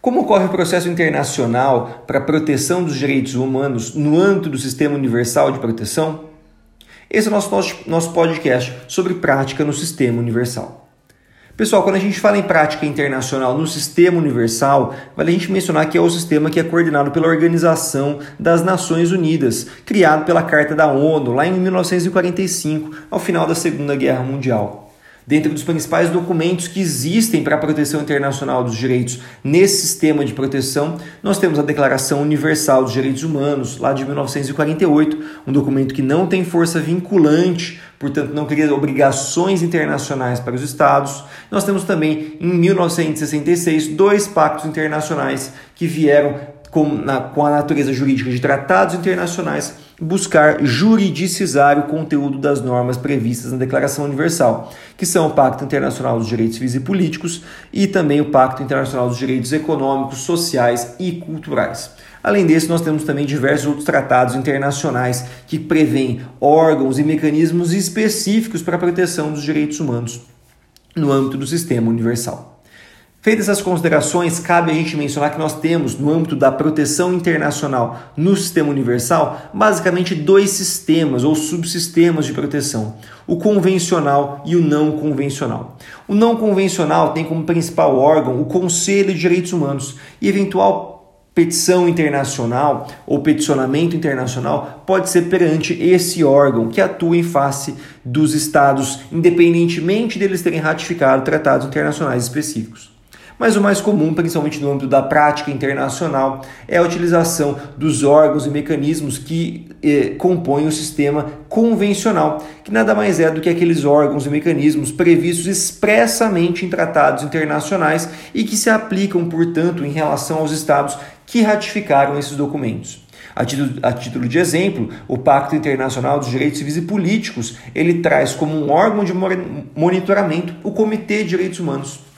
Como ocorre o processo internacional para a proteção dos direitos humanos no âmbito do Sistema Universal de Proteção? Esse é o nosso, nosso, nosso podcast sobre prática no Sistema Universal. Pessoal, quando a gente fala em prática internacional no Sistema Universal, vale a gente mencionar que é o sistema que é coordenado pela Organização das Nações Unidas, criado pela Carta da ONU lá em 1945, ao final da Segunda Guerra Mundial. Dentre dos principais documentos que existem para a proteção internacional dos direitos nesse sistema de proteção, nós temos a Declaração Universal dos Direitos Humanos, lá de 1948, um documento que não tem força vinculante, portanto não cria obrigações internacionais para os estados. Nós temos também, em 1966, dois pactos internacionais que vieram com, na, com a natureza jurídica de tratados internacionais buscar juridicizar o conteúdo das normas previstas na Declaração Universal, que são o Pacto Internacional dos Direitos Civis e Políticos e também o Pacto Internacional dos Direitos Econômicos, Sociais e Culturais. Além desse, nós temos também diversos outros tratados internacionais que prevêem órgãos e mecanismos específicos para a proteção dos direitos humanos no âmbito do sistema universal. Feitas essas considerações, cabe a gente mencionar que nós temos, no âmbito da proteção internacional no sistema universal, basicamente dois sistemas ou subsistemas de proteção: o convencional e o não convencional. O não convencional tem como principal órgão o Conselho de Direitos Humanos e eventual petição internacional ou peticionamento internacional pode ser perante esse órgão que atua em face dos estados, independentemente deles terem ratificado tratados internacionais específicos. Mas o mais comum, principalmente no âmbito da prática internacional, é a utilização dos órgãos e mecanismos que eh, compõem o sistema convencional, que nada mais é do que aqueles órgãos e mecanismos previstos expressamente em tratados internacionais e que se aplicam, portanto, em relação aos estados que ratificaram esses documentos. A título, a título, de exemplo, o Pacto Internacional dos Direitos Civis e Políticos, ele traz como um órgão de monitoramento o Comitê de Direitos Humanos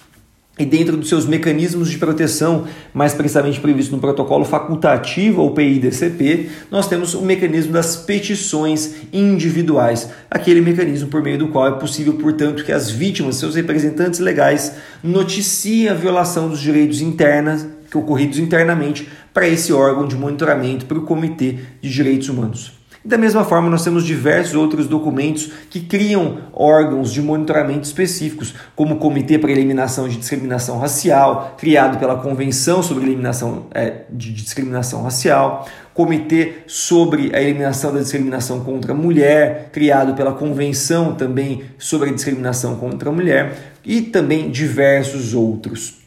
e dentro dos seus mecanismos de proteção, mais precisamente previsto no protocolo facultativo ou PIDCP, nós temos o mecanismo das petições individuais, aquele mecanismo por meio do qual é possível, portanto, que as vítimas, seus representantes legais, noticiem a violação dos direitos internos ocorridos internamente para esse órgão de monitoramento, para o Comitê de Direitos Humanos. Da mesma forma, nós temos diversos outros documentos que criam órgãos de monitoramento específicos, como o Comitê para Eliminação de Discriminação Racial, criado pela Convenção sobre Eliminação é, de Discriminação Racial, Comitê sobre a Eliminação da Discriminação contra a Mulher, criado pela Convenção também sobre a Discriminação contra a Mulher, e também diversos outros.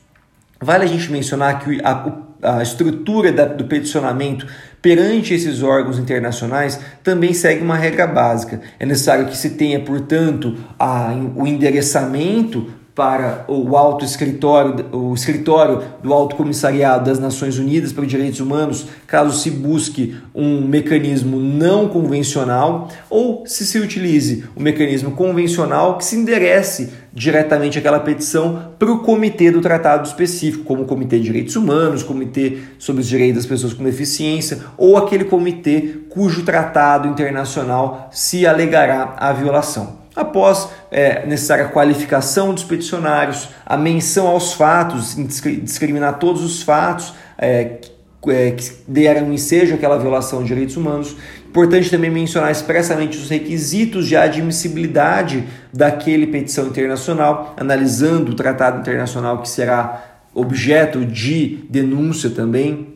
Vale a gente mencionar que a, a estrutura da, do peticionamento perante esses órgãos internacionais também segue uma regra básica. É necessário que se tenha, portanto, a, o endereçamento para o alto escritório, o escritório do Alto Comissariado das Nações Unidas para os Direitos Humanos, caso se busque um mecanismo não convencional, ou se se utilize o um mecanismo convencional que se enderece diretamente aquela petição para o comitê do tratado específico, como o Comitê de Direitos Humanos, Comitê sobre os Direitos das Pessoas com Deficiência, ou aquele comitê cujo tratado internacional se alegará a violação. Após é, necessária qualificação dos peticionários, a menção aos fatos, discriminar todos os fatos é, é, que deram ensejo àquela violação de direitos humanos. Importante também mencionar expressamente os requisitos de admissibilidade daquele petição internacional, analisando o tratado internacional que será objeto de denúncia também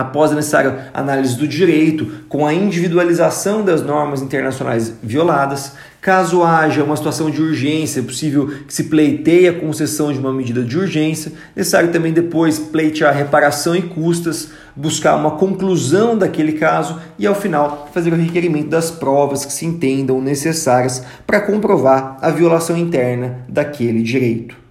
após a necessária análise do direito, com a individualização das normas internacionais violadas, caso haja uma situação de urgência, é possível que se pleiteie a concessão de uma medida de urgência, necessário também depois pleitear reparação e custas, buscar uma conclusão daquele caso e ao final fazer o requerimento das provas que se entendam necessárias para comprovar a violação interna daquele direito.